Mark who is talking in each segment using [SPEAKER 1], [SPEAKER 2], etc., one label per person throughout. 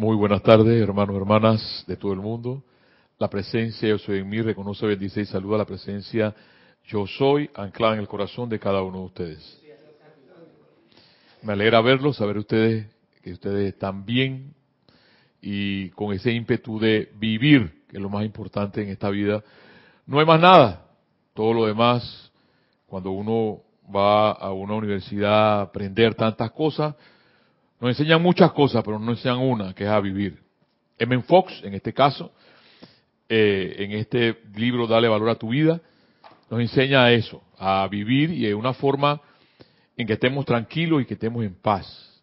[SPEAKER 1] Muy buenas tardes, hermanos y hermanas de todo el mundo. La presencia Yo Soy en mí reconoce, bendice y saluda la presencia Yo Soy anclada en el corazón de cada uno de ustedes. Me alegra verlos, saber ustedes que ustedes están bien y con ese ímpetu de vivir, que es lo más importante en esta vida. No hay más nada. Todo lo demás, cuando uno va a una universidad a aprender tantas cosas, nos enseñan muchas cosas, pero no nos enseñan una, que es a vivir. M. Fox, en este caso, eh, en este libro Dale Valor a tu Vida, nos enseña eso, a vivir y de una forma en que estemos tranquilos y que estemos en paz.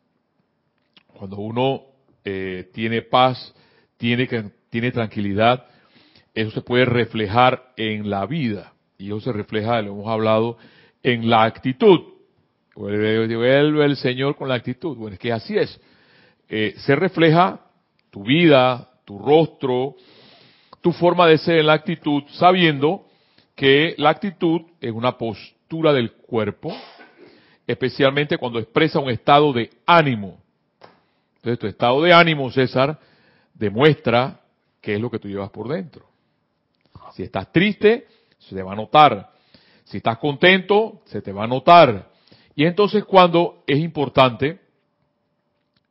[SPEAKER 1] Cuando uno eh, tiene paz, tiene, tiene tranquilidad, eso se puede reflejar en la vida. Y eso se refleja, lo hemos hablado, en la actitud. Vuelve, el Señor con la actitud. Bueno, es que así es. Eh, se refleja tu vida, tu rostro, tu forma de ser en la actitud, sabiendo que la actitud es una postura del cuerpo, especialmente cuando expresa un estado de ánimo. Entonces, tu estado de ánimo, César, demuestra qué es lo que tú llevas por dentro. Si estás triste, se te va a notar. Si estás contento, se te va a notar. Y entonces cuando es importante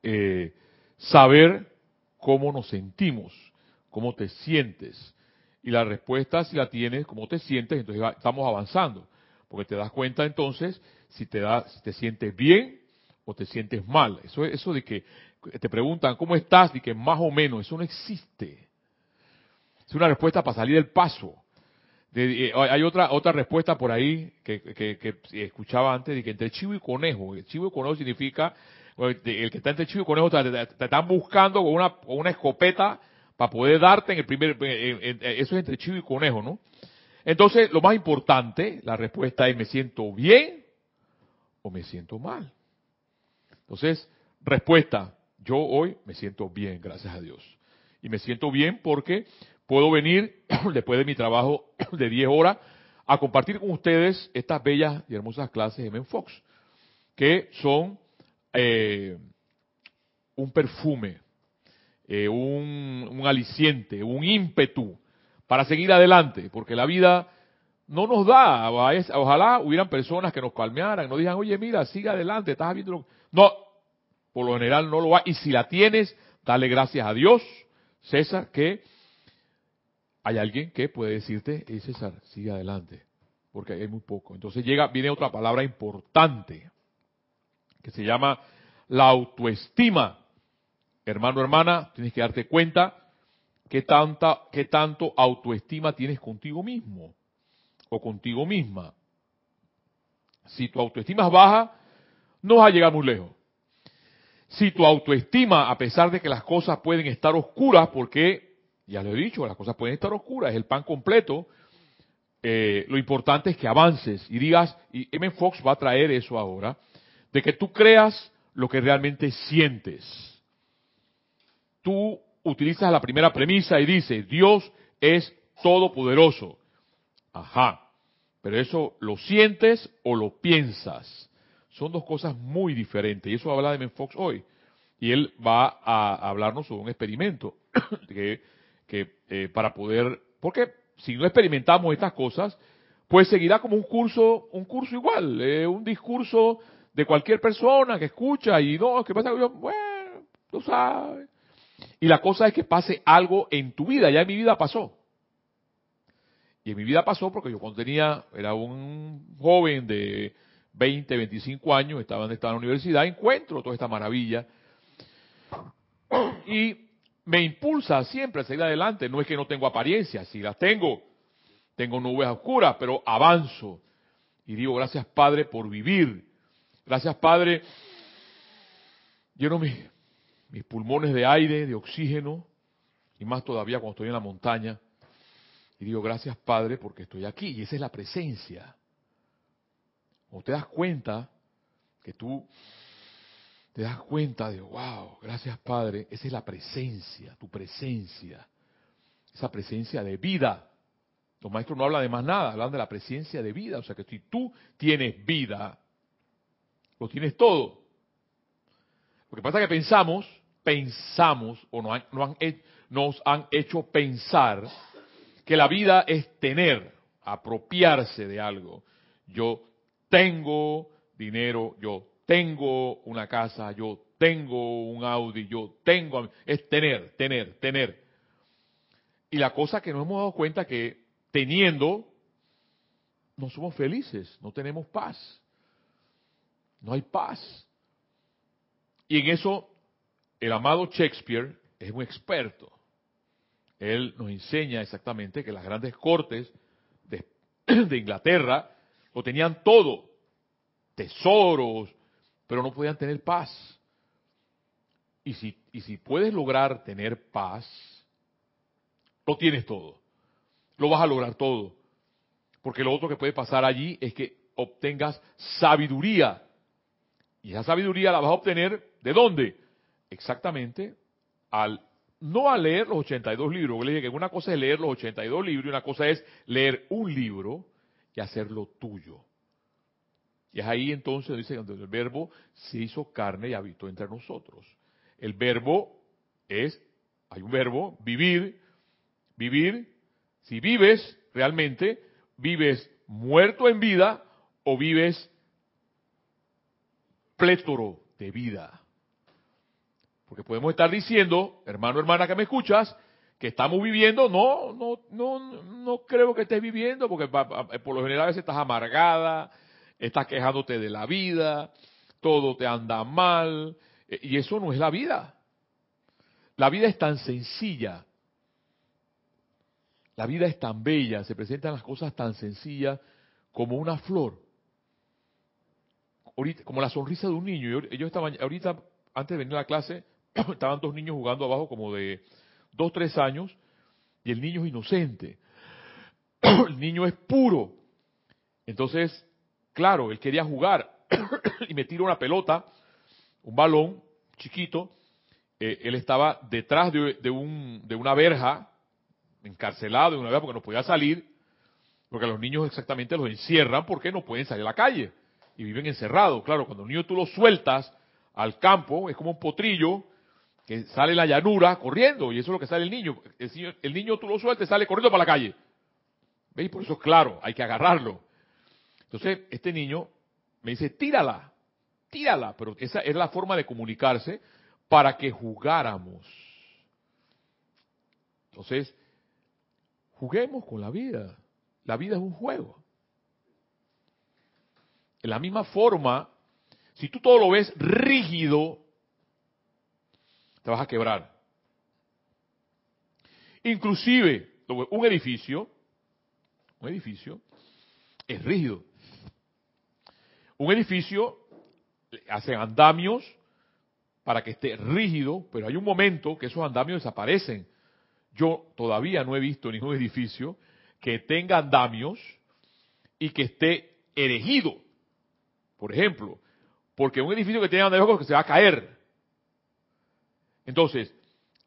[SPEAKER 1] eh, saber cómo nos sentimos, cómo te sientes. Y la respuesta, si la tienes, cómo te sientes, entonces estamos avanzando. Porque te das cuenta entonces si te, da, si te sientes bien o te sientes mal. Eso, eso de que te preguntan, ¿cómo estás? Y que más o menos, eso no existe. Es una respuesta para salir del paso. Eh, hay otra otra respuesta por ahí que, que, escuchaba antes de que entre chivo y conejo. Chivo y conejo significa el que está entre chivo y conejo te, están buscando con una, con una escopeta para poder darte en el primer. eso es entre chivo y conejo, ¿no? Entonces, lo más importante, la respuesta es: ¿me siento bien o me siento mal? Entonces, respuesta: yo hoy me siento bien, gracias a Dios. Y me siento bien porque puedo venir después de mi trabajo de 10 horas a compartir con ustedes estas bellas y hermosas clases de Men Fox, que son eh, un perfume, eh, un, aliciente, un ímpetu para seguir adelante, porque la vida no nos da, ojalá hubieran personas que nos palmearan, nos digan, oye, mira, sigue adelante, estás viendo No, por lo general no lo va, y si la tienes, dale gracias a Dios, César, que hay alguien que puede decirte, hey César, sigue adelante, porque hay muy poco. Entonces llega, viene otra palabra importante, que se llama la autoestima. Hermano, hermana, tienes que darte cuenta qué tanta, qué tanto autoestima tienes contigo mismo o contigo misma. Si tu autoestima es baja, no vas a llegar muy lejos. Si tu autoestima, a pesar de que las cosas pueden estar oscuras, porque ya lo he dicho, las cosas pueden estar oscuras, es el pan completo. Eh, lo importante es que avances y digas, y M. Fox va a traer eso ahora, de que tú creas lo que realmente sientes. Tú utilizas la primera premisa y dices, Dios es todopoderoso. Ajá, pero eso lo sientes o lo piensas. Son dos cosas muy diferentes y eso habla de M. Fox hoy. Y él va a hablarnos sobre un experimento que que eh, para poder, porque si no experimentamos estas cosas, pues seguirá como un curso, un curso igual, eh, un discurso de cualquier persona que escucha y no, ¿qué pasa? Yo, bueno, tú sabes. Y la cosa es que pase algo en tu vida, ya en mi vida pasó. Y en mi vida pasó porque yo cuando tenía, era un joven de 20, 25 años, estaba en, estaba en la universidad, encuentro toda esta maravilla. Y me impulsa siempre a seguir adelante. No es que no tengo apariencia, si las tengo. Tengo nubes oscuras, pero avanzo. Y digo, gracias Padre por vivir. Gracias Padre. Lleno mis, mis pulmones de aire, de oxígeno, y más todavía cuando estoy en la montaña. Y digo, gracias Padre porque estoy aquí. Y esa es la presencia. Cuando te das cuenta que tú te das cuenta de, wow, gracias Padre, esa es la presencia, tu presencia, esa presencia de vida. Los maestros no hablan de más nada, hablan de la presencia de vida, o sea que si tú tienes vida, lo tienes todo. Lo que pasa es que pensamos, pensamos o nos han, nos han hecho pensar que la vida es tener, apropiarse de algo. Yo tengo dinero, yo tengo una casa, yo tengo un Audi, yo tengo, es tener, tener, tener. Y la cosa que nos hemos dado cuenta que teniendo, no somos felices, no tenemos paz. No hay paz. Y en eso el amado Shakespeare es un experto. Él nos enseña exactamente que las grandes cortes de, de Inglaterra lo tenían todo, tesoros, pero no podían tener paz. Y si, puedes lograr tener paz, lo tienes todo. Lo vas a lograr todo. Porque lo otro que puede pasar allí es que obtengas sabiduría. Y esa sabiduría la vas a obtener de dónde? Exactamente al no a leer los 82 libros. Le dije que una cosa es leer los 82 libros y una cosa es leer un libro y hacerlo tuyo. Y es ahí entonces dice que el verbo se hizo carne y habitó entre nosotros. El verbo es, hay un verbo, vivir, vivir. Si vives realmente, vives muerto en vida o vives plétoro de vida. Porque podemos estar diciendo, hermano, hermana que me escuchas, que estamos viviendo, no, no, no, no creo que estés viviendo, porque por lo general a veces estás amargada, estás quejándote de la vida, todo te anda mal, e, y eso no es la vida. La vida es tan sencilla, la vida es tan bella, se presentan las cosas tan sencillas como una flor, como la sonrisa de un niño. Yo, estaba, ahorita, antes de venir a la clase, estaban dos niños jugando abajo como de dos, tres años, y el niño es inocente. el niño es puro. Entonces, claro, él quería jugar y me tiró una pelota, un balón chiquito. Eh, él estaba detrás de, un, de una verja, encarcelado en una verja porque no podía salir, porque los niños exactamente los encierran porque no pueden salir a la calle y viven encerrados. Claro, cuando un niño tú lo sueltas al campo, es como un potrillo que sale la llanura corriendo, y eso es lo que sale el niño. El niño, tú lo sueltas, sale corriendo para la calle. ¿Veis? Por eso es claro, hay que agarrarlo. Entonces, este niño me dice, tírala, tírala, pero esa es la forma de comunicarse para que jugáramos. Entonces, juguemos con la vida. La vida es un juego. En la misma forma, si tú todo lo ves rígido, te vas a quebrar. Inclusive, un edificio, un edificio es rígido. Un edificio hace andamios para que esté rígido, pero hay un momento que esos andamios desaparecen. Yo todavía no he visto ningún edificio que tenga andamios y que esté erigido. Por ejemplo, porque un edificio que tiene andamios que se va a caer. Entonces,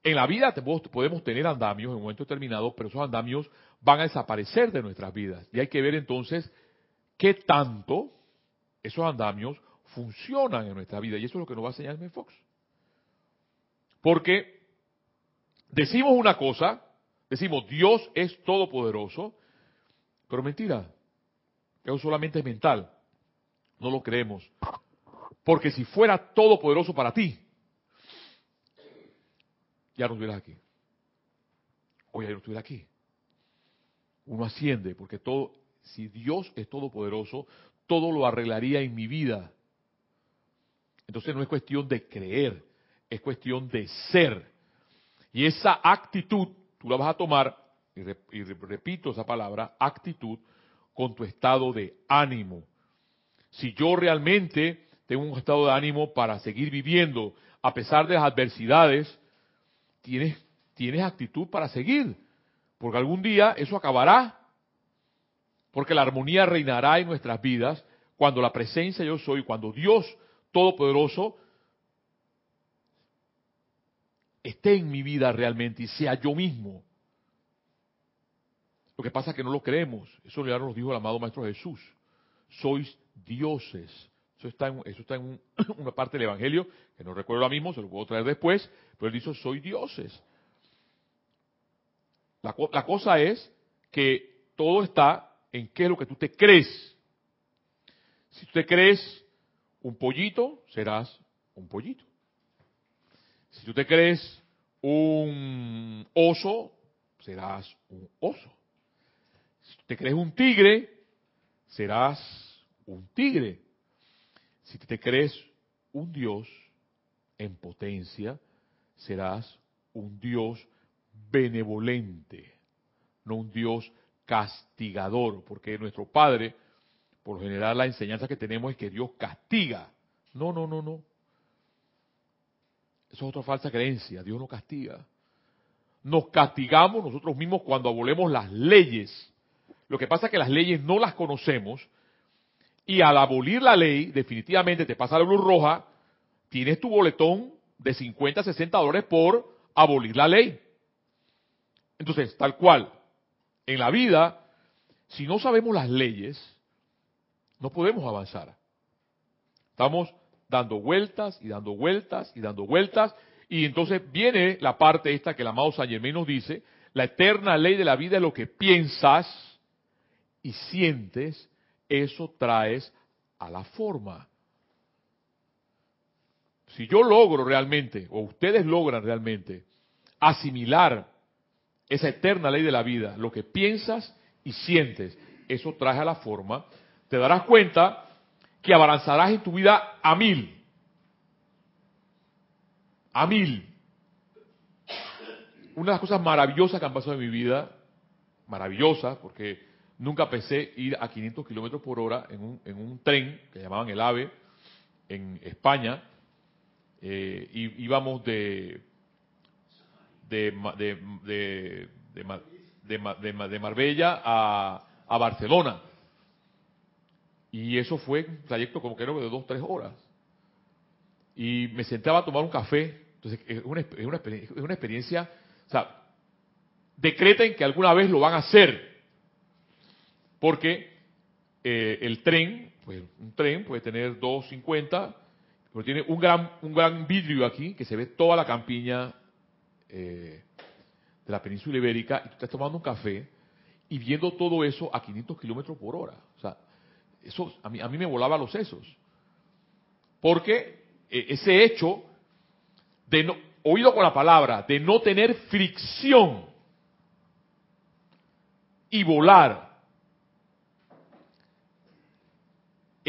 [SPEAKER 1] en la vida podemos tener andamios en un momento determinado, pero esos andamios van a desaparecer de nuestras vidas. Y hay que ver entonces qué tanto esos andamios funcionan en nuestra vida. Y eso es lo que nos va a enseñar el Fox. Porque decimos una cosa, decimos Dios es todopoderoso, pero mentira. Eso solamente es mental. No lo creemos. Porque si fuera todopoderoso para ti, ya no estuviera aquí. Hoy ya no estuviera aquí. Uno asciende porque todo, si Dios es todopoderoso, todo lo arreglaría en mi vida. Entonces no es cuestión de creer, es cuestión de ser. Y esa actitud, tú la vas a tomar, y, repito esa palabra, actitud, con tu estado de ánimo. Si yo realmente tengo un estado de ánimo para seguir viviendo a pesar de las adversidades, tienes, actitud para seguir, porque algún día eso acabará, porque la armonía reinará en nuestras vidas cuando la presencia yo soy, cuando Dios Todopoderoso esté en mi vida realmente y sea yo mismo. Lo que pasa es que no lo creemos. Eso ya nos dijo el amado Maestro Jesús. Sois dioses, Eso está en, eso está en una parte del Evangelio, que no recuerdo ahora mismo, se lo puedo traer después, pero él dice, soy dioses. La cosa es que todo está en qué es lo que tú te crees. Si tú te crees un pollito, serás un pollito. Si tú te crees un oso, serás un oso. Si tú te crees un tigre, serás un tigre. Si te crees un Dios en potencia, serás un Dios benevolente, no un Dios castigador, porque nuestro Padre, por lo general la enseñanza que tenemos es que Dios castiga. No, no, no, no. Eso es otra falsa creencia, Dios no castiga. Nos castigamos nosotros mismos cuando abolemos las leyes. Lo que pasa es que las leyes no las conocemos y al abolir la ley, definitivamente te pasa la luz roja, tienes tu boletón de 50, 60 dólares por abolir la ley. Entonces, tal cual, en la vida, si no sabemos las leyes, no podemos avanzar. Estamos dando vueltas y dando vueltas y dando vueltas, y entonces viene la parte esta que el amado San Germán nos dice, la eterna ley de la vida es lo que piensas y sientes eso traes a la forma. Si yo logro realmente, o ustedes logran realmente, asimilar esa eterna ley de la vida, lo que piensas y sientes, eso trae a la forma, te darás cuenta que avanzarás en tu vida a mil. A mil. Una de las cosas maravillosas que han pasado en mi vida, maravillosas, porque Nunca pensé ir a 500 kilómetros por hora en un, en un, tren que llamaban el AVE en España. Eh, íbamos de de, de, de, Marbella a, a, Barcelona. Y eso fue un trayecto como que era de dos, tres horas. Y me sentaba a tomar un café. Entonces, es una, es una, es una experiencia, o sea, decreten que alguna vez lo van a hacer porque eh, el tren, pues un tren puede tener 250, pero tiene un gran, un gran vidrio aquí que se ve toda la campiña eh, de la península ibérica y tú estás tomando un café y viendo todo eso a 500 kilómetros por hora. O sea, eso a mí, a mí me volaba los sesos. Porque eh, ese hecho de no, oído con la palabra, de no tener fricción y volar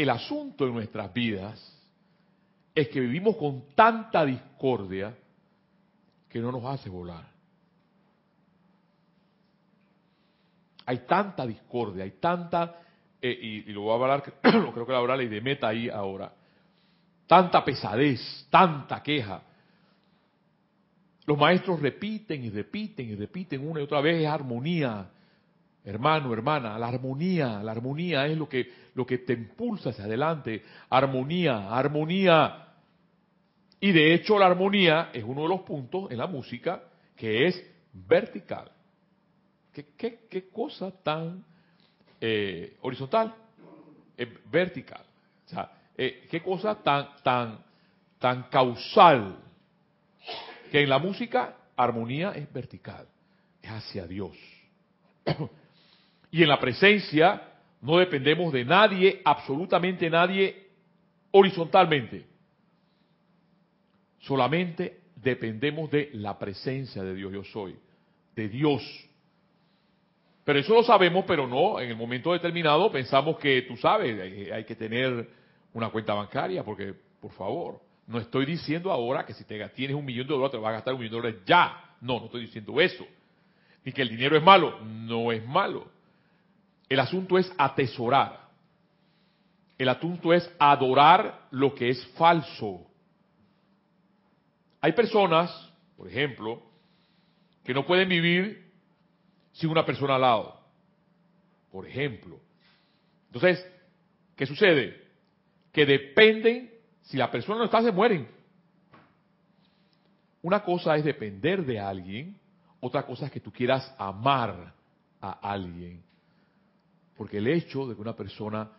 [SPEAKER 1] El asunto de nuestras vidas es que vivimos con tanta discordia que no nos hace volar. Hay tanta discordia, hay tanta, eh, y, lo voy a hablar, creo que lo habrá ley de meta ahí ahora, tanta pesadez, tanta queja. Los maestros repiten y repiten y repiten una y otra vez, es armonía, Hermano, hermana, la armonía, la armonía es lo que, lo que te impulsa hacia adelante. Armonía, armonía. Y de hecho la armonía es uno de los puntos en la música que es vertical. ¿Qué, cosa tan eh, horizontal? Vertical. O sea, eh, qué cosa tan, tan, tan causal. Que en la música armonía es vertical, es hacia Dios. Y en la presencia no dependemos de nadie, absolutamente nadie, horizontalmente. Solamente dependemos de la presencia de Dios, yo soy, de Dios. Pero eso lo sabemos, pero no, en el momento determinado pensamos que, tú sabes, hay, que tener una cuenta bancaria, porque, por favor, no estoy diciendo ahora que si te tienes un millón de dólares te vas a gastar un millón de dólares ya. No, no estoy diciendo eso. Ni que el dinero es malo. No es malo. El asunto es atesorar. El asunto es adorar lo que es falso. Hay personas, por ejemplo, que no pueden vivir sin una persona al lado. Por ejemplo. Entonces, ¿qué sucede? Que dependen, si la persona no está, se mueren. Una cosa es depender de alguien, otra cosa es que tú quieras amar a alguien. Porque el hecho de que una persona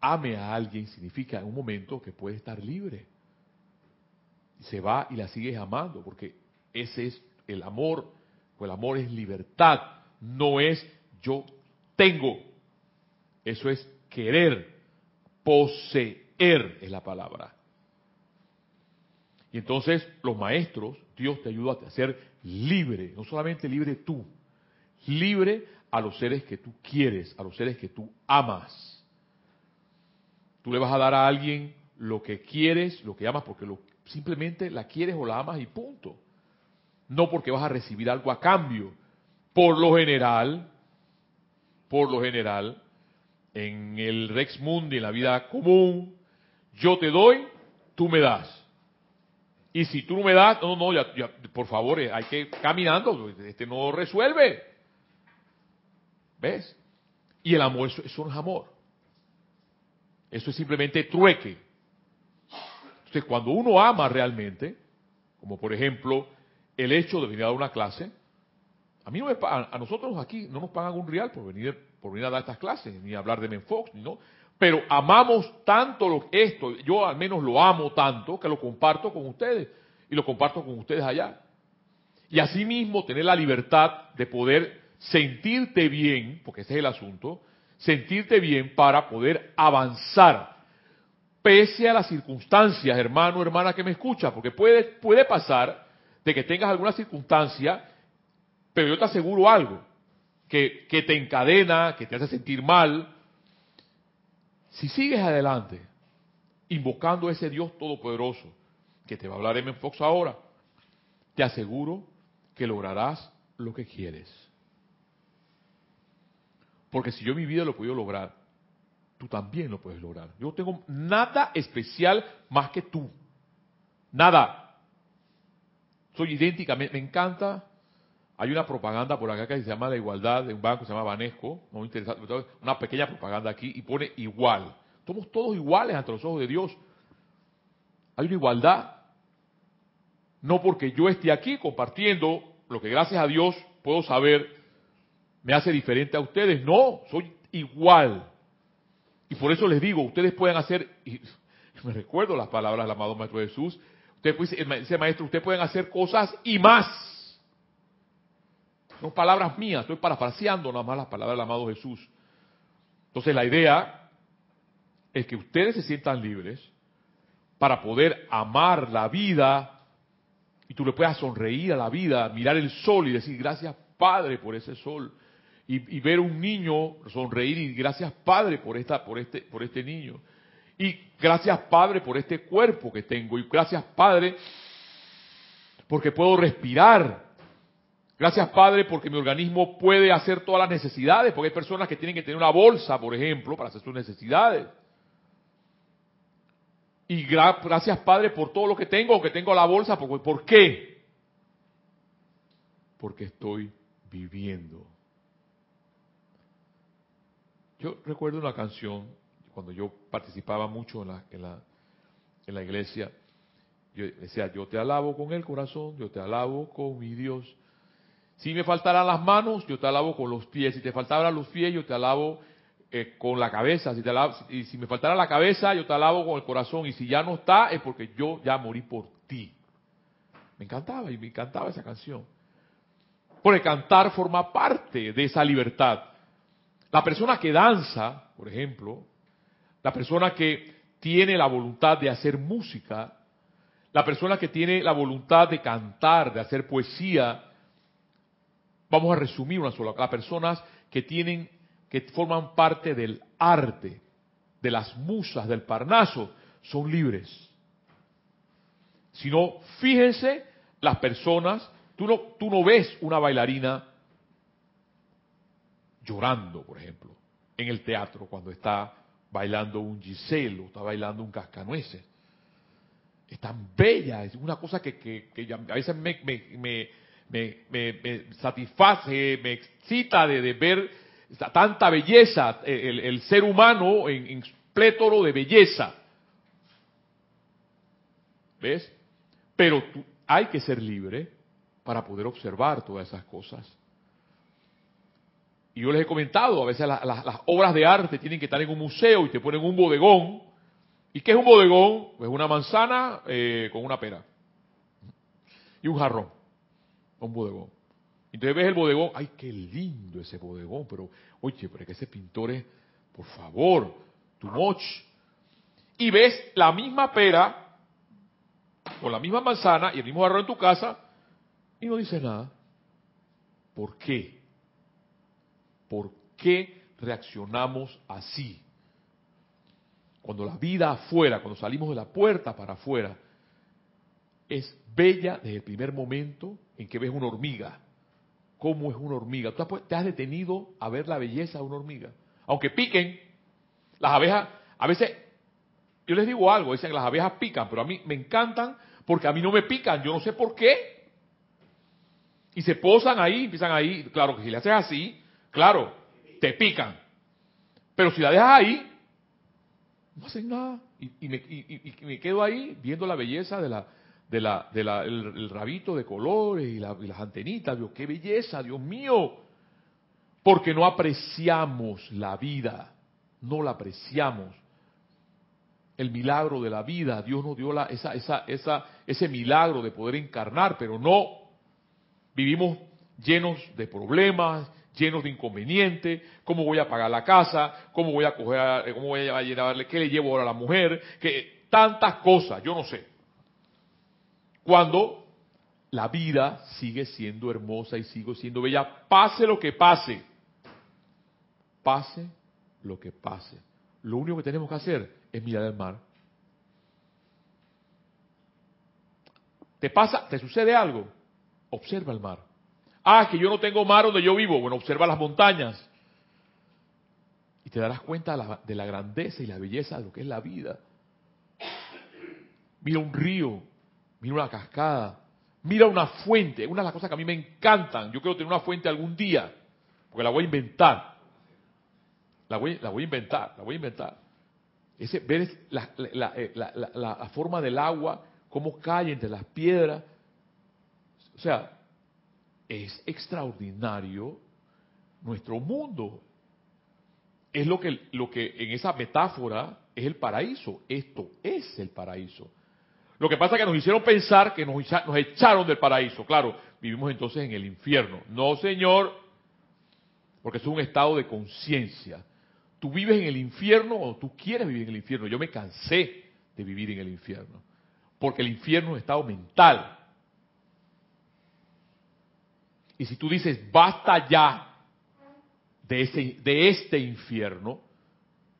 [SPEAKER 1] ame a alguien significa en un momento que puede estar libre. Se va y la sigues amando, porque ese es el amor, pues el amor es libertad, no es yo tengo. Eso es querer, poseer es la palabra. Y entonces los maestros, Dios te ayuda a ser libre, no solamente libre tú, libre a los seres que tú quieres, a los seres que tú amas. Tú le vas a dar a alguien lo que quieres, lo que amas, porque lo, simplemente la quieres o la amas y punto. No porque vas a recibir algo a cambio. Por lo general, por lo general, en el Rex Mundi, en la vida común, yo te doy, tú me das. Y si tú no me das, no, no, ya, por favor, eh, hay que ir caminando, este no resuelve. ¿Ves? Y el amor, eso, no es amor. Eso es simplemente trueque. Entonces, cuando uno ama realmente, como por ejemplo el hecho de venir a dar una clase, a mí no me a nosotros aquí no nos pagan un real por venir por venir a dar estas clases, ni hablar de Menfox, ni no. Pero amamos tanto lo, esto, yo al menos lo amo tanto que lo comparto con ustedes y lo comparto con ustedes allá. Y asimismo tener la libertad de poder sentirte bien, porque ese es el asunto, sentirte bien para poder avanzar, pese a las circunstancias, hermano, hermana que me escucha, porque puede, puede pasar de que tengas alguna circunstancia, pero yo te aseguro algo, que, que te encadena, que te hace sentir mal, si sigues adelante, invocando a ese Dios todopoderoso, que te va a hablar en Fox ahora, te aseguro que lograrás lo que quieres. Porque si yo mi vida lo podido lograr, tú también lo puedes lograr. Yo no tengo nada especial más que tú. Nada. Soy idéntica, me, encanta. Hay una propaganda por acá que se llama La Igualdad de un banco que se llama Banesco, muy interesante, una pequeña propaganda aquí y pone igual. Somos todos iguales ante los ojos de Dios. Hay una igualdad. No porque yo esté aquí compartiendo lo que gracias a Dios puedo saber me hace diferente a ustedes. No, soy igual. Y por eso les digo, ustedes pueden hacer, y me recuerdo las palabras del amado Maestro Jesús, usted dice, maestro, ustedes pueden hacer cosas y más. No palabras mías, estoy parafraseando nada más las palabras del amado Jesús. Entonces la idea es que ustedes se sientan libres para poder amar la vida y tú le puedas sonreír a la vida, mirar el sol y decir gracias Padre por ese sol y, ver un niño sonreír y gracias Padre por esta, por este, por este niño. Y gracias Padre por este cuerpo que tengo. Y gracias Padre porque puedo respirar. Gracias Padre porque mi organismo puede hacer todas las necesidades. Porque hay personas que tienen que tener una bolsa, por ejemplo, para hacer sus necesidades. Y gracias Padre por todo lo que tengo, que tengo la bolsa. ¿Por qué? Porque estoy viviendo. Yo recuerdo una canción, cuando yo participaba mucho en la, en la, en la iglesia, yo decía, yo te alabo con el corazón, yo te alabo con mi Dios. Si me faltaran las manos, yo te alabo con los pies. Si te faltaran los pies, yo te alabo eh, con la cabeza. Si te alabo, y si me faltara la cabeza, yo te alabo con el corazón. Y si ya no está, es porque yo ya morí por ti. Me encantaba y me encantaba esa canción. Porque cantar forma parte de esa libertad. La persona que danza, por ejemplo, la persona que tiene la voluntad de hacer música, la persona que tiene la voluntad de cantar, de hacer poesía, vamos a resumir una sola, las personas que tienen, que forman parte del arte, de las musas, del parnaso, son libres. Si no, fíjense las personas, tú no, tú no ves una bailarina llorando, por ejemplo, en el teatro cuando está bailando un Giselo, está bailando un cascanueces. Es tan bella, es una cosa que, a veces me, me, satisface, me excita de, ver tanta belleza, el, ser humano en plétoro de belleza. ¿Ves? Pero hay que ser libre para poder observar todas esas cosas. Y yo les he comentado, a veces la- la- las obras de arte tienen que estar en un museo y te ponen un bodegón. ¿Y qué es un bodegón? Pues una manzana eh, con una pera. Y un jarrón. Un bodegón. Entonces ves el bodegón, ay, qué lindo ese bodegón, pero, oye, pero es que ese pintor es, por favor, too much. Y ves la misma pera, con la misma manzana y el mismo jarrón en tu casa, y no dice nada. ¿Por qué? ¿Por qué reaccionamos así? Cuando la vida afuera, cuando salimos de la puerta para afuera, es bella desde el primer momento en que ves una hormiga. ¿Cómo es una hormiga? ¿Tú te has detenido a ver la belleza de una hormiga? Aunque piquen, las abejas, a veces, yo les digo algo, dicen las abejas pican, pero a mí me encantan porque a mí no me pican, yo no sé por qué. Y se posan ahí, empiezan ahí, claro que si le haces así, claro, te pican. Pero si la dejas ahí, no hacen nada. Y, me, y- me quedo ahí viendo la belleza de la, de la, de la, el, rabito de colores y, la- las antenitas. Dios, qué belleza, Dios mío. Porque no apreciamos la vida, no la apreciamos. El milagro de la vida, Dios nos dio la, esa, esa, esa, ese milagro de poder encarnar, pero no. Vivimos llenos de problemas, llenos de inconvenientes, cómo voy a pagar la casa, cómo voy a coger, a- cómo voy a llevarle, qué le llevo ahora a la mujer, que tantas cosas, yo no sé. Cuando la vida sigue siendo hermosa y sigue siendo bella, pase lo que pase, pase lo que pase. Lo único que tenemos que hacer es mirar el mar. ¿Te pasa, te sucede algo? Observa el mar. Ah, que yo no tengo mar donde yo vivo. Bueno, observa las montañas. Y te darás cuenta de la, de la grandeza y la belleza de lo que es la vida. Mira un río, mira una cascada, mira una fuente. Una de las cosas que a mí me encantan. Yo quiero tener una fuente algún día, porque la voy a inventar. La voy, la voy a inventar, la voy a inventar. Ese, ver la- la- la- la- la forma del agua, cómo cae entre las piedras. O sea, es extraordinario nuestro mundo. Es lo que, lo que en esa metáfora es el paraíso. Esto es el paraíso. Lo que pasa es que nos hicieron pensar que nos, nos echaron del paraíso. Claro, vivimos entonces en el infierno. No, señor, porque es un estado de conciencia. Tú vives en el infierno o tú quieres vivir en el infierno. Yo me cansé de vivir en el infierno. Porque el infierno es un estado mental. Y si tú dices, basta ya de, ese, de este infierno,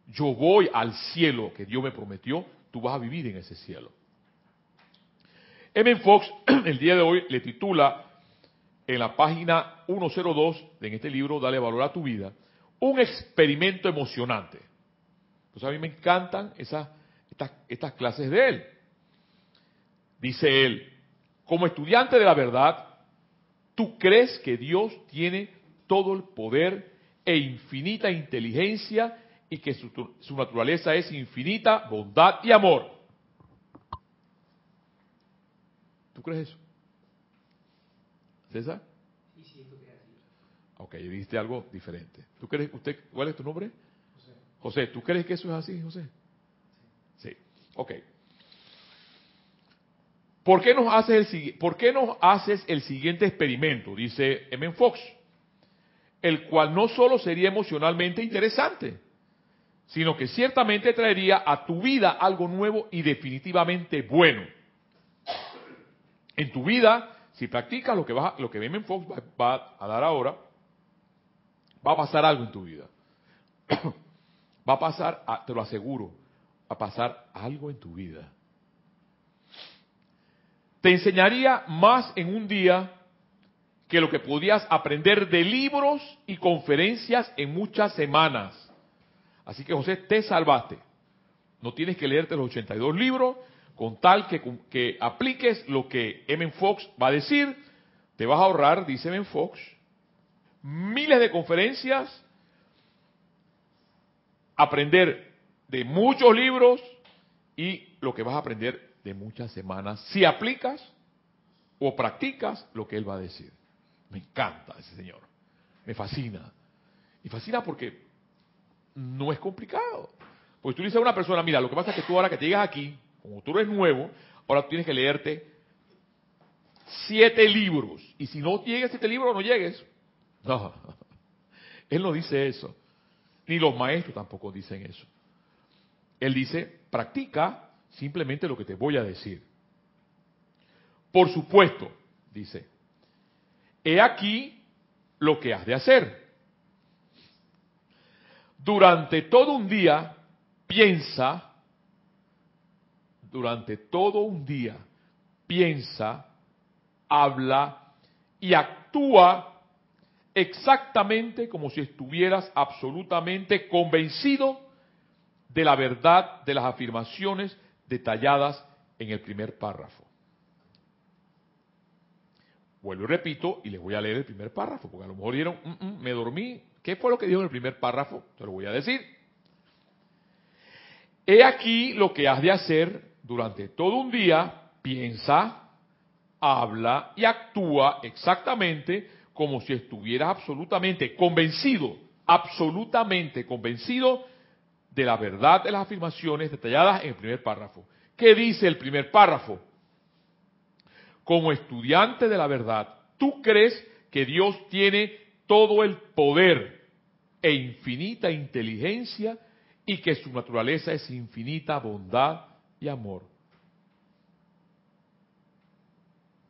[SPEAKER 1] yo voy al cielo que Dios me prometió, tú vas a vivir en ese cielo. M. Fox, el día de hoy, le titula en la página 102 en este libro, Dale valor a tu vida, un experimento emocionante. Entonces a mí me encantan esas, estas clases de él. Dice él, como estudiante de la verdad, tú crees que Dios tiene todo el poder e infinita inteligencia y que su, su naturaleza es infinita bondad y amor. ¿Tú crees eso? ¿César?
[SPEAKER 2] Sí, siento que es así.
[SPEAKER 1] Ok, dijiste algo diferente. ¿Tú crees, usted, cuál es tu nombre?
[SPEAKER 2] José.
[SPEAKER 1] José, ¿tú crees que eso es así, José? Sí. Ok. ¿Por qué nos haces el, ¿por qué nos haces el siguiente experimento? Dice M. Fox. El cual no solo sería emocionalmente interesante, sino que ciertamente traería a tu vida algo nuevo y definitivamente bueno. En tu vida, si practicas lo que, vas a- lo que M. Fox va, va a dar ahora, va a pasar algo en tu vida. va a pasar, a- te lo aseguro, va a pasar algo en tu vida. Te enseñaría más en un día que lo que podías aprender de libros y conferencias en muchas semanas. Así que José, te salvaste. No tienes que leerte los 82 libros, con tal que, que apliques lo que M. Fox va a decir, te vas a ahorrar, dice M. Fox, miles de conferencias, aprender de muchos libros y lo que vas a aprender de muchas semanas si aplicas o practicas lo que él va a decir. Me encanta ese señor, me fascina. Y fascina porque no es complicado. Porque tú dices a una persona, mira, lo que pasa es que tú ahora que te llegas aquí, como tú eres nuevo, ahora tienes que leerte siete libros. Y si no llegues a siete libros, no llegues. No, él no dice eso. Ni los maestros tampoco dicen eso. Él dice, practica simplemente lo que te voy a decir. Por supuesto, dice, he aquí lo que has de hacer. Durante todo un día, piensa, durante todo un día, piensa, habla y actúa exactamente como si estuvieras absolutamente convencido de la verdad de las afirmaciones detalladas en el primer párrafo. Vuelvo y repito, y les voy a leer el primer párrafo, porque a lo mejor dijeron, mm, mm, me dormí. ¿Qué fue lo que dijo en el primer párrafo? Te lo voy a decir. He aquí lo que has de hacer durante todo un día, piensa, habla y actúa exactamente como si estuvieras absolutamente convencido, absolutamente convencido de la verdad de las afirmaciones detalladas en el primer párrafo. ¿Qué dice el primer párrafo? Como estudiante de la verdad, tú crees que Dios tiene todo el poder e infinita inteligencia y que su naturaleza es infinita bondad y amor.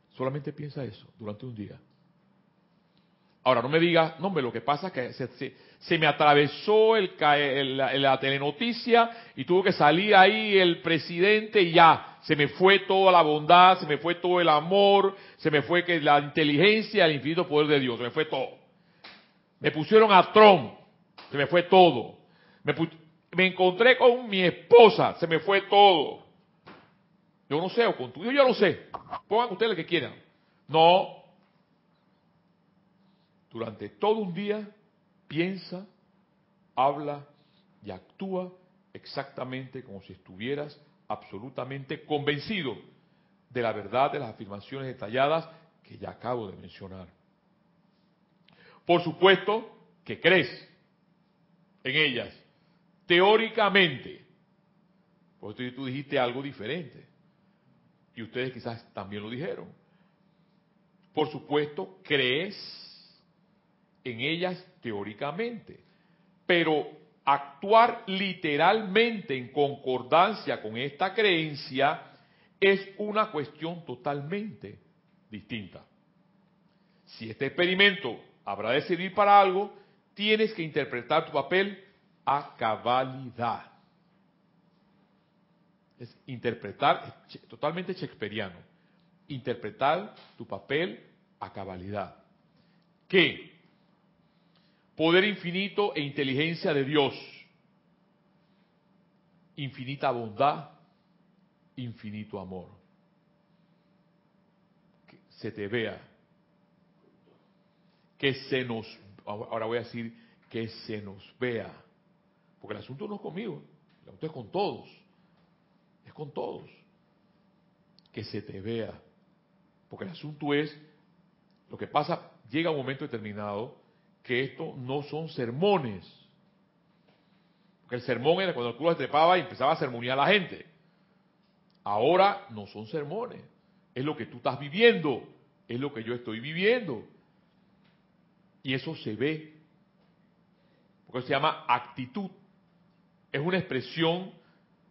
[SPEAKER 1] Solamente piensa eso durante un día. Ahora, no me digas, no, lo que pasa es que se, me atravesó el, la, telenoticia y tuvo que salir ahí el presidente y ya, se me fue toda la bondad, se me fue todo el amor, se me fue que la inteligencia, el infinito poder de Dios, se me fue todo. Me pusieron a Trump, se me fue todo. Me, me encontré con mi esposa, se me fue todo. Yo no sé, o con tu yo no sé. Pongan ustedes lo que quieran. No, durante todo un día piensa, habla y actúa exactamente como si estuvieras absolutamente convencido de la verdad de las afirmaciones detalladas que ya acabo de mencionar. Por supuesto que crees en ellas, teóricamente, porque tú dijiste algo diferente, y ustedes quizás también lo dijeron. Por supuesto, crees en ellas teóricamente, pero actuar literalmente en concordancia con esta creencia es una cuestión totalmente distinta. Si este experimento habrá de servir para algo, tienes que interpretar tu papel a cabalidad. Es interpretar, totalmente shakespeariano, interpretar tu papel a cabalidad. ¿Qué? Poder infinito e inteligencia de Dios, infinita bondad, infinito amor. Que se te vea, que se nos, ahora voy a decir, que se nos vea, porque el asunto no es conmigo, el asunto es con todos, es con todos, que se te vea, porque el asunto es, lo que pasa, llega un momento determinado que esto no son sermones. Porque el sermón era cuando el cura se trepaba y empezaba a sermonear a la gente. Ahora no son sermones. Es lo que tú estás viviendo. Es lo que yo estoy viviendo. Y eso se ve. Porque se llama actitud. Es una expresión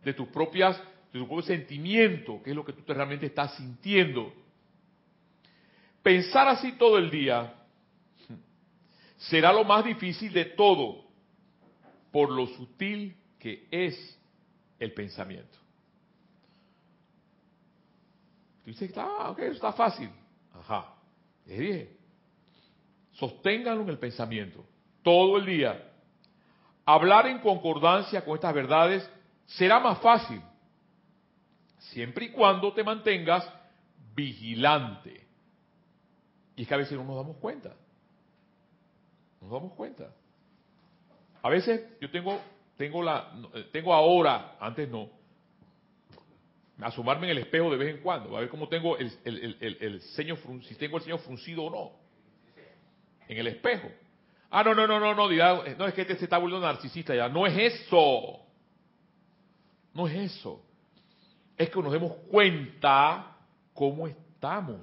[SPEAKER 1] de tus propias, de tu propio sentimiento, que es lo que tú realmente estás sintiendo. Pensar así todo el día será lo más difícil de todo por lo sutil que es el pensamiento. Dice, ah, ok, eso está fácil. Ajá. Les dije, sosténganlo en el pensamiento todo el día. Hablar en concordancia con estas verdades será más fácil, siempre y cuando te mantengas vigilante. Y es que a veces no nos damos cuenta. Nos damos cuenta. A veces yo tengo, tengo la, eh, tengo ahora, antes no, asomarme en el espejo de vez en cuando, a ver cómo tengo el, el, el, el ceño, si tengo el ceño fruncido o no. En el espejo. Ah, no, no, no, no, no, dirá, no es que este se está volviendo narcisista ya. No es eso. No es eso. Es que nos demos cuenta cómo estamos.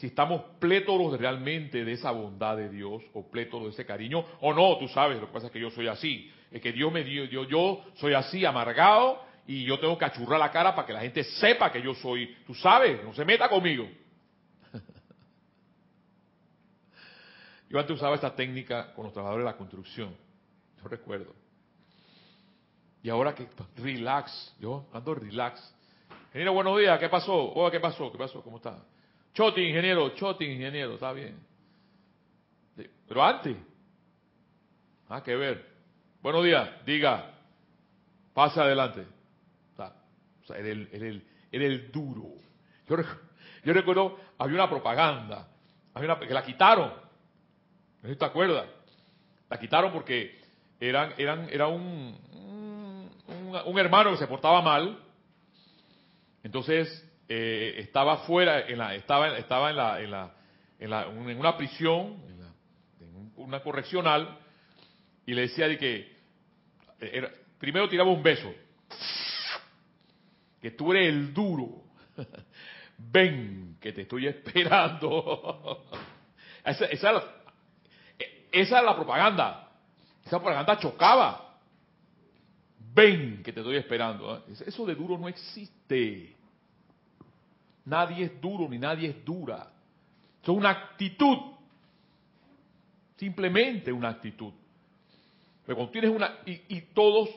[SPEAKER 1] Si estamos plétoros realmente de esa bondad de Dios o plétoros de ese cariño o no, tú sabes, lo que pasa es que yo soy así. Es que Dios me dio, yo, soy así, amargado, y yo tengo que achurrar la cara para que la gente sepa que yo soy, tú sabes, no se meta conmigo. Yo antes usaba esta técnica con los trabajadores de la construcción, yo recuerdo. Y ahora que relax, yo ando relax. Ingeniero, buenos días, ¿qué pasó? Hola, ¿qué pasó? ¿Qué pasó? ¿Cómo está? Choti, ingeniero, Choti, ingeniero, está bien. Pero antes, ah, que ver. Buenos días, diga, pasa adelante. O sea, era el, el, duro. Yo, yo recuerdo, había una propaganda, había una, que la quitaron ¿No te acuerdas? La quitaron porque eran, eran, era un, un, hermano que se portaba mal. Entonces eh, estaba fuera, en la, estaba, estaba en, la, en, la, en, la, en una prisión, en, una correccional, y le decía de que era, primero tiraba un beso, que tú eres el duro, ven que te estoy esperando. esa, esa, esa es la propaganda. Esa propaganda chocaba. Ven que te estoy esperando. ¿eh? Eso de duro no existe. Nadie es duro ni nadie es dura. es una actitud. Simplemente una actitud. Pero cuando tienes una... Y, todos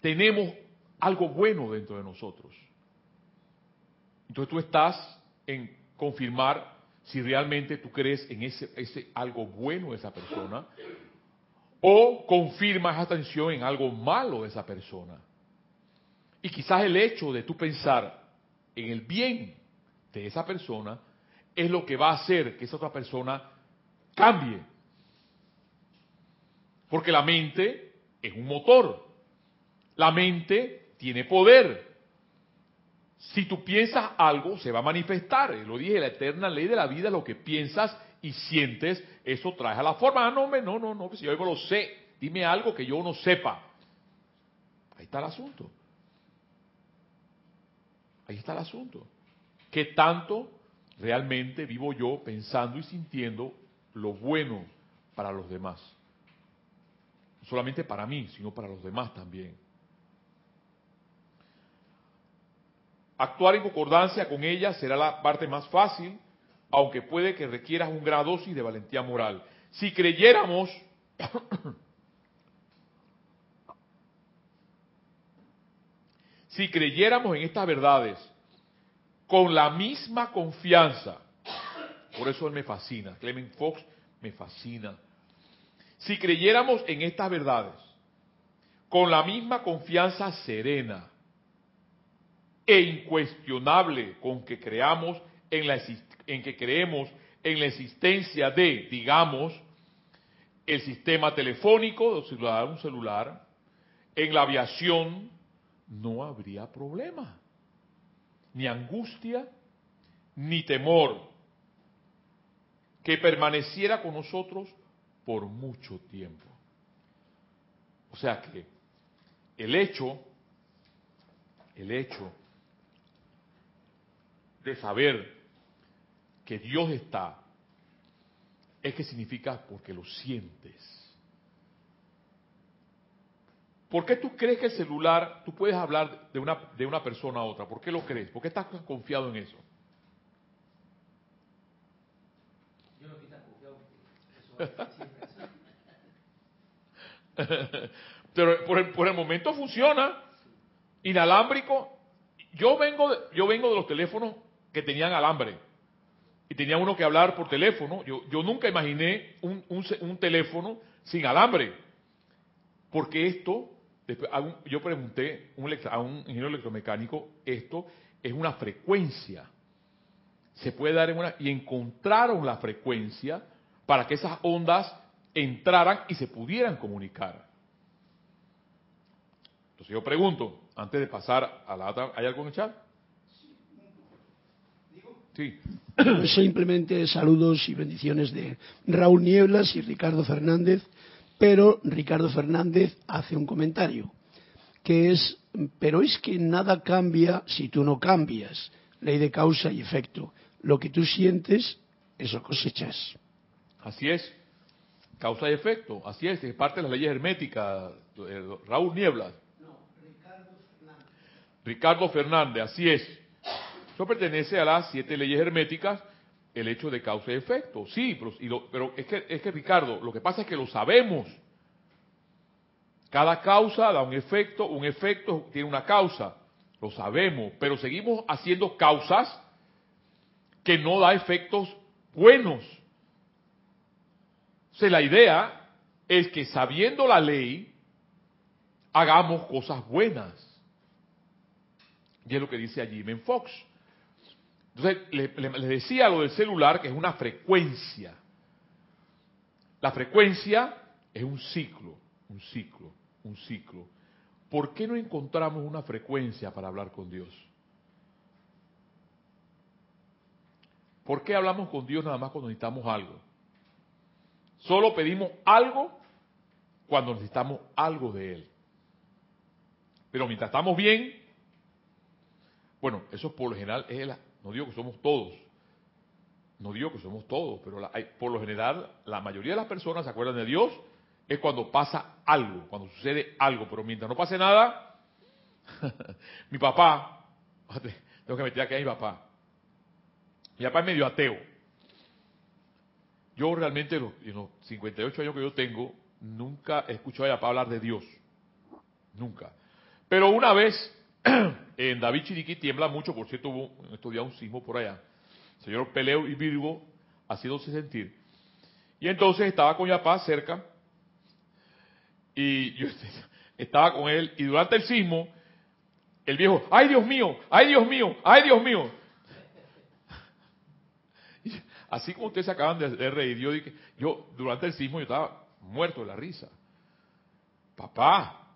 [SPEAKER 1] tenemos algo bueno dentro de nosotros. Entonces tú estás en confirmar si realmente tú crees en ese, ese algo bueno de esa persona o confirmas atención en algo malo de esa persona. Y quizás el hecho de tú pensar en el bien de esa persona es lo que va a hacer que esa otra persona cambie. Porque la mente es un motor. La mente tiene poder. Si tú piensas algo, se va a manifestar. Lo dije, la eterna ley de la vida, lo que piensas y sientes, eso trae a la forma. Ah, no, no, no, no, si yo lo sé, dime algo que yo no sepa. Ahí está el asunto. Ahí está el asunto. ¿Qué tanto realmente vivo yo pensando y sintiendo lo bueno para los demás? No solamente para mí, sino para los demás también. Actuar en concordancia con ella será la parte más fácil, aunque puede que requieras un gran dosis de valentía moral. Si creyéramos, si creyéramos en estas verdades con la misma confianza, por eso él me fascina, Clement Fox me fascina. Si creyéramos en estas verdades con la misma confianza serena, e incuestionable con que creamos en, la, en que creemos en la existencia de, digamos, el sistema telefónico, celular, un celular, en la aviación, no habría problema, ni angustia, ni temor, que permaneciera con nosotros por mucho tiempo. O sea que el hecho, el hecho de saber que Dios está, es que significa porque lo sientes. ¿Por qué tú crees que el celular, tú puedes hablar de una, de una persona a otra? ¿Por qué lo crees? ¿Por qué estás confiado en eso? Yo no estoy confiado Pero por el, por el momento funciona. Inalámbrico. Yo vengo, yo vengo de los teléfonos que tenían alambre y tenía uno que hablar por teléfono. Yo, yo nunca imaginé un, un, teléfono sin alambre, porque esto, yo pregunté a un ingeniero electromecánico, esto es una frecuencia. Se puede dar en una... Y encontraron la frecuencia para que esas ondas entraran y se pudieran comunicar. Entonces yo pregunto, antes de pasar a la otra, ¿hay algo en el chat? Sí.
[SPEAKER 2] Simplemente saludos y bendiciones de Raúl Nieblas y Ricardo Fernández, pero Ricardo Fernández hace un comentario que es, pero es que nada cambia si tú no cambias. Ley de causa y efecto. Lo que tú sientes, eso cosechas.
[SPEAKER 1] Así es. Causa y efecto. Así es. Es parte de las leyes herméticas. eh, Raúl Nieblas. Ricardo Fernández, así es. Eso pertenece a las siete leyes herméticas, el hecho de causa y efecto. Sí, pero, y lo- pero es, que, es que Ricardo, lo que pasa es que lo sabemos. Cada causa da un efecto, un efecto tiene una causa. Lo sabemos, pero seguimos haciendo causas que no da efectos buenos. O la idea es que sabiendo la ley, hagamos cosas buenas. Y es lo que dice allí Fox. Entonces, le, le- decía lo del celular, que es una frecuencia. La frecuencia es un ciclo, un ciclo, un ciclo. ¿Por qué no encontramos una frecuencia para hablar con Dios? ¿Por qué hablamos con Dios nada más cuando necesitamos algo? Solo pedimos algo cuando necesitamos algo de Él. Pero mientras estamos bien, bueno, eso por lo general es la, no digo que somos todos, no digo que somos todos, pero por lo general la mayoría de las personas se acuerdan de Dios es cuando pasa algo, cuando sucede algo, pero mientras no pase nada, mi papá, tengo que meter aquí a mi papá, mi papá es medio ateo. Yo realmente en los, en los 58 años que yo tengo, nunca he escuchado a mi papá hablar de Dios, nunca. Pero una vez en David Chiriquí tiembla mucho, por cierto, hubo en estos días un sismo por allá. Señor Peleo y Virgo haciéndose sentir. Y entonces estaba con mi papá cerca y yo estaba con él y durante el sismo el viejo, ay Dios mío, ay Dios mío, ay Dios mío. Así como ustedes se acaban de, reír, yo yo durante el sismo yo estaba muerto de la risa. Papá,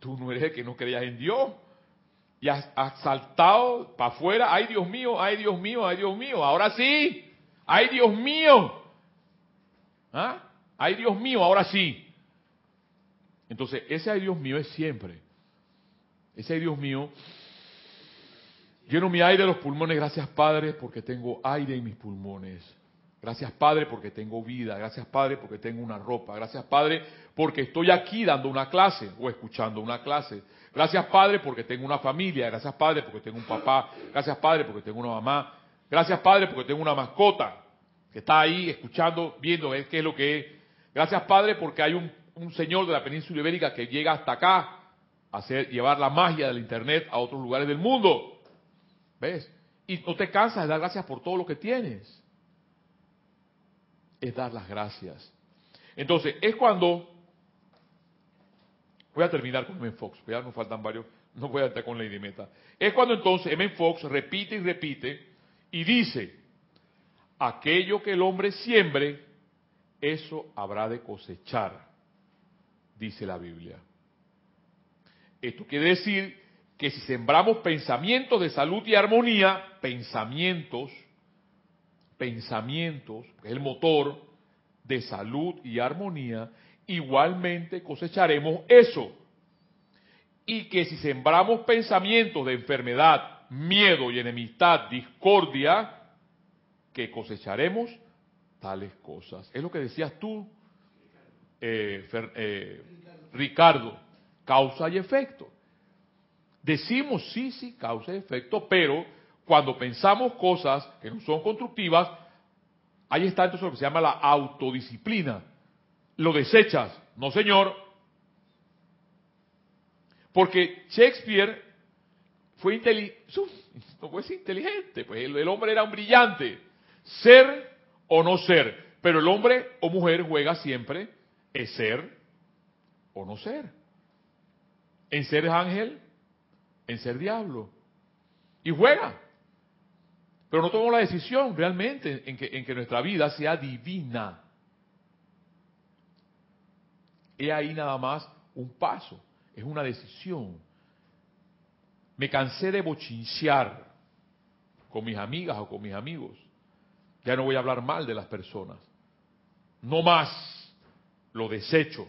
[SPEAKER 1] tú no eres el que no creías en Dios. Y has, has saltado para afuera, ay Dios mío, ay Dios mío, ay Dios mío, ahora sí, ay Dios mío. ¿Ah? Ay Dios mío, ahora sí. Entonces, ese ay Dios mío es siempre. Ese ay Dios mío, lleno mi aire de los pulmones, gracias Padre porque tengo aire en mis pulmones. Gracias Padre porque tengo vida. Gracias Padre porque tengo una ropa. Gracias Padre porque estoy aquí dando una clase o escuchando una clase. Gracias Padre porque tengo una familia. Gracias Padre porque tengo un papá. Gracias Padre porque tengo una mamá. Gracias Padre porque tengo una mascota que está ahí escuchando, viendo qué es lo que es. Gracias Padre porque hay un, un señor de la península ibérica que llega hasta acá a hacer, llevar la magia del Internet a otros lugares del mundo. ¿Ves? Y no te cansas de dar gracias por todo lo que tienes es dar las gracias. Entonces, es cuando, voy a terminar con M. Fox, ya nos faltan varios, no voy a entrar con Lady Meta. Es cuando entonces M. Fox repite y repite y dice, aquello que el hombre siembre, eso habrá de cosechar, dice la Biblia. Esto quiere decir que si sembramos pensamientos de salud y armonía, pensamientos, pensamientos, el motor de salud y armonía, igualmente cosecharemos eso. Y que si sembramos pensamientos de enfermedad, miedo y enemistad, discordia, que cosecharemos tales cosas. Es lo que decías tú, eh, eh, Ricardo, causa y efecto. Decimos sí, sí, causa y efecto, pero cuando pensamos cosas que no son constructivas, ahí está entonces lo que se llama la autodisciplina. Lo desechas. No, señor. Porque Shakespeare fue inteligente, no fue inteligente, pues el, el hombre era un brillante. Ser o no ser. Pero el hombre o mujer juega siempre es ser o no ser. En ser ángel, en ser diablo. Y juega. Pero no tomamos la decisión realmente en que, en que nuestra vida sea divina. He ahí nada más un paso, es una decisión. Me cansé de bochinchear con mis amigas o con mis amigos. Ya no voy a hablar mal de las personas. No más. Lo desecho.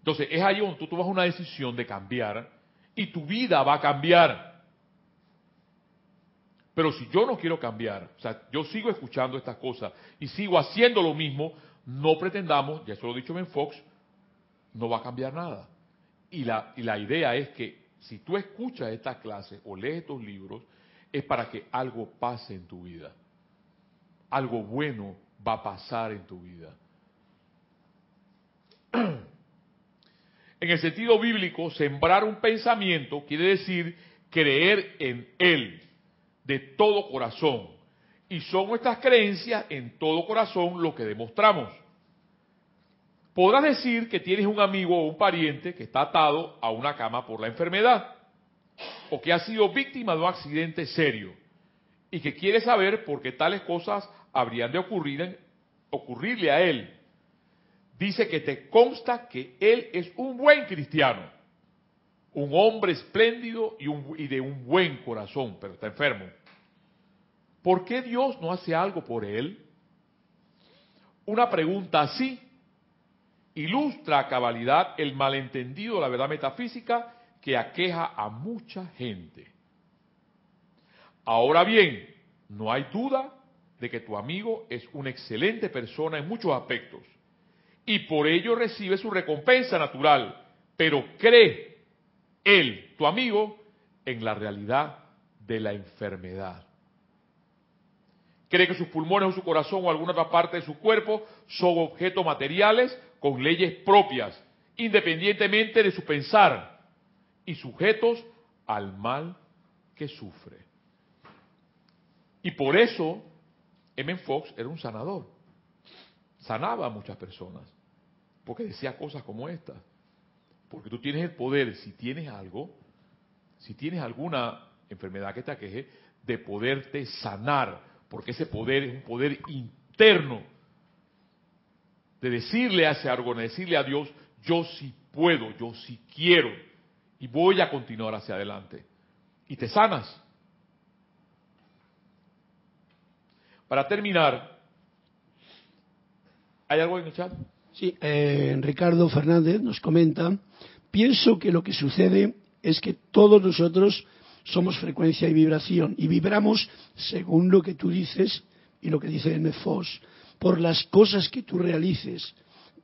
[SPEAKER 1] Entonces, es ahí donde tú tomas una decisión de cambiar y tu vida va a cambiar. Pero si yo no quiero cambiar, o sea, yo sigo escuchando estas cosas y sigo haciendo lo mismo, no pretendamos, ya eso lo he dicho en Fox, no va a cambiar nada. Y la, y la idea es que si tú escuchas estas clases o lees estos libros, es para que algo pase en tu vida. Algo bueno va a pasar en tu vida. En el sentido bíblico, sembrar un pensamiento quiere decir creer en él de todo corazón. Y son nuestras creencias en todo corazón lo que demostramos. Podrás decir que tienes un amigo o un pariente que está atado a una cama por la enfermedad o que ha sido víctima de un accidente serio y que quiere saber por qué tales cosas habrían de ocurrir, ocurrirle a él. Dice que te consta que él es un buen cristiano, un hombre espléndido y, de un buen corazón, pero está enfermo. ¿Por qué Dios no hace algo por él? Una pregunta así ilustra a cabalidad el malentendido de la verdad metafísica que aqueja a mucha gente. Ahora bien, no hay duda de que tu amigo es una excelente persona en muchos aspectos y por ello recibe su recompensa natural, pero cree él, tu amigo, en la realidad de la enfermedad. Cree que sus pulmones o su corazón o alguna otra parte de su cuerpo son objetos materiales con leyes propias, independientemente de su pensar, y sujetos al mal que sufre. Y por eso, M. Fox era un sanador. Sanaba a muchas personas, porque decía cosas como estas. Porque tú tienes el poder, si tienes algo, si tienes alguna enfermedad que te aqueje, de poderte sanar, porque ese poder es un poder interno de decirle a ese algo, de decirle a Dios, yo sí puedo, yo sí quiero y voy a continuar hacia adelante. Y te sanas. Para terminar, ¿hay algo en el chat?
[SPEAKER 2] Sí, eh, Ricardo Fernández nos comenta, pienso que lo que sucede es que todos nosotros somos frecuencia y vibración y vibramos según lo que tú dices y lo que dice M. Foss por las cosas que tú realices,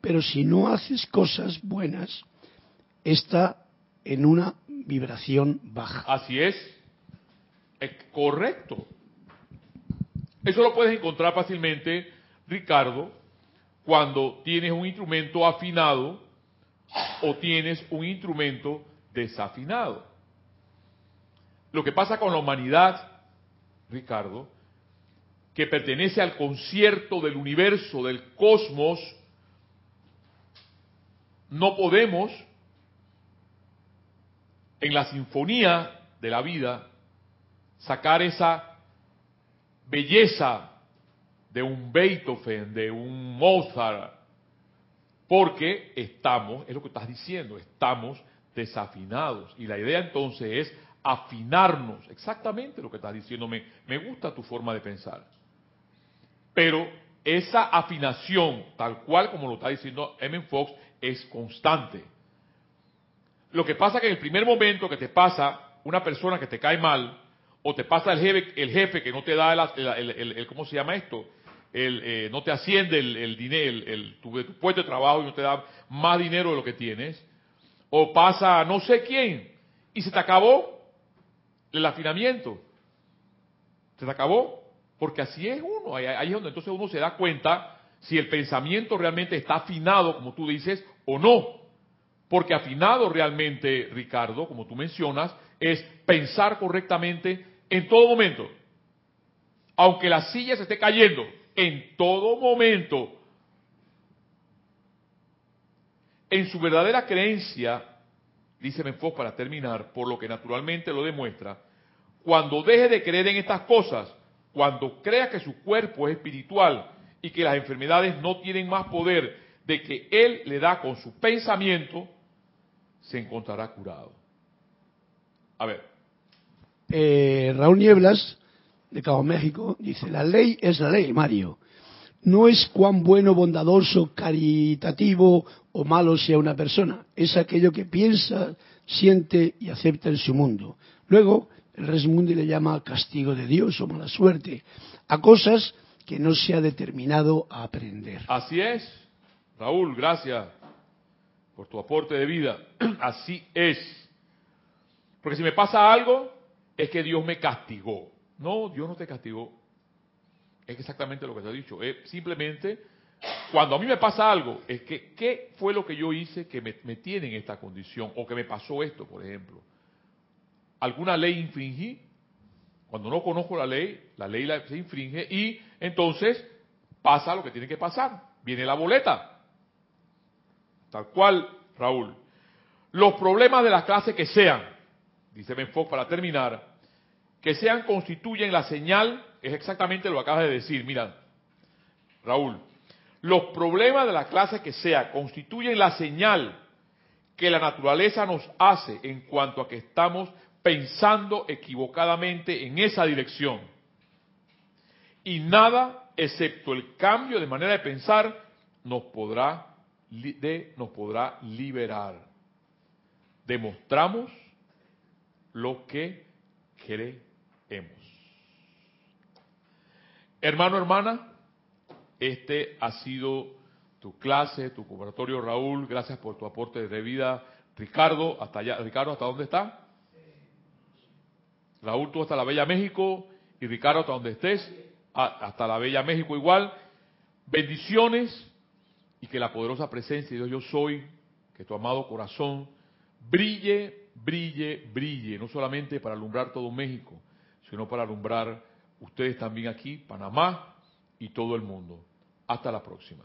[SPEAKER 2] pero si no haces cosas buenas, está en una vibración baja.
[SPEAKER 1] Así es. Es correcto. Eso lo puedes encontrar fácilmente, Ricardo, cuando tienes un instrumento afinado o tienes un instrumento desafinado. Lo que pasa con la humanidad, Ricardo, que pertenece al concierto del universo, del cosmos, no podemos, en la sinfonía de la vida, sacar esa belleza de un Beethoven, de un Mozart, porque estamos, es lo que estás diciendo, estamos desafinados. Y la idea entonces es afinarnos, exactamente lo que estás diciendo, me, gusta tu forma de pensar. Pero esa afinación, tal cual como lo está diciendo M. Fox, es constante. Lo que pasa que en el primer momento que te pasa una persona que te cae mal, o te pasa el jefe, el jefe que no te da el, ¿cómo se llama esto? El, eh, no te asciende el, dinero, el, tu, tu, puesto de trabajo y no te da más dinero de lo que tienes, o pasa no sé quién, y se te acabó el afinamiento. Se te acabó. Porque así es uno, ahí es donde entonces uno se da cuenta si el pensamiento realmente está afinado, como tú dices, o no. Porque afinado realmente, Ricardo, como tú mencionas, es pensar correctamente en todo momento. Aunque la silla se esté cayendo, en todo momento. En su verdadera creencia, dice Menfox para terminar, por lo que naturalmente lo demuestra, cuando deje de creer en estas cosas, cuando crea que su cuerpo es espiritual y que las enfermedades no tienen más poder de que Él le da con su pensamiento, se encontrará curado. A ver.
[SPEAKER 2] Eh, Raúl Nieblas de Cabo México, dice, la ley es la ley, Mario. No es cuán bueno, bondadoso, caritativo o malo sea una persona, es aquello que piensa, siente y acepta en su mundo. Luego, el Resmundi le llama castigo de Dios o mala suerte a cosas que no se ha determinado a aprender.
[SPEAKER 1] Así es. Raúl, gracias por tu aporte de vida. Así es. Porque si me pasa algo, es que Dios me castigó. No, Dios no te castigó. Es exactamente lo que te ha dicho. Es simplemente, cuando a mí me pasa algo, es que, ¿qué fue lo que yo hice que me, tiene en esta condición? O que me pasó esto, por ejemplo. ¿Alguna ley infringí? Cuando no conozco la ley, la ley se infringe y entonces pasa lo que tiene que pasar. Viene la boleta. Tal cual, Raúl. Los problemas de la clase que sean, dice Benfoc para terminar, que sean constituyen la señal, es exactamente lo que acabas de decir, mira, Raúl, los problemas de la clase que sea constituyen la señal que la naturaleza nos hace en cuanto a que estamos pensando equivocadamente en esa dirección. Y nada, excepto el cambio de manera de pensar, nos podrá, de, nos podrá liberar. Demostramos lo que creemos. Hermano, hermana, este ha sido tu clase, tu cooperatorio, Raúl. Gracias por tu aporte de vida. Ricardo, hasta allá. Ricardo, ¿hasta dónde está? Raúl, tú hasta la Bella México. Y Ricardo, hasta donde estés. Hasta la Bella México igual. Bendiciones y que la poderosa presencia de Dios yo soy, que tu amado corazón brille, brille, brille, no solamente para alumbrar todo México, sino para alumbrar ustedes también aquí, Panamá y todo el mundo. Hasta la próxima.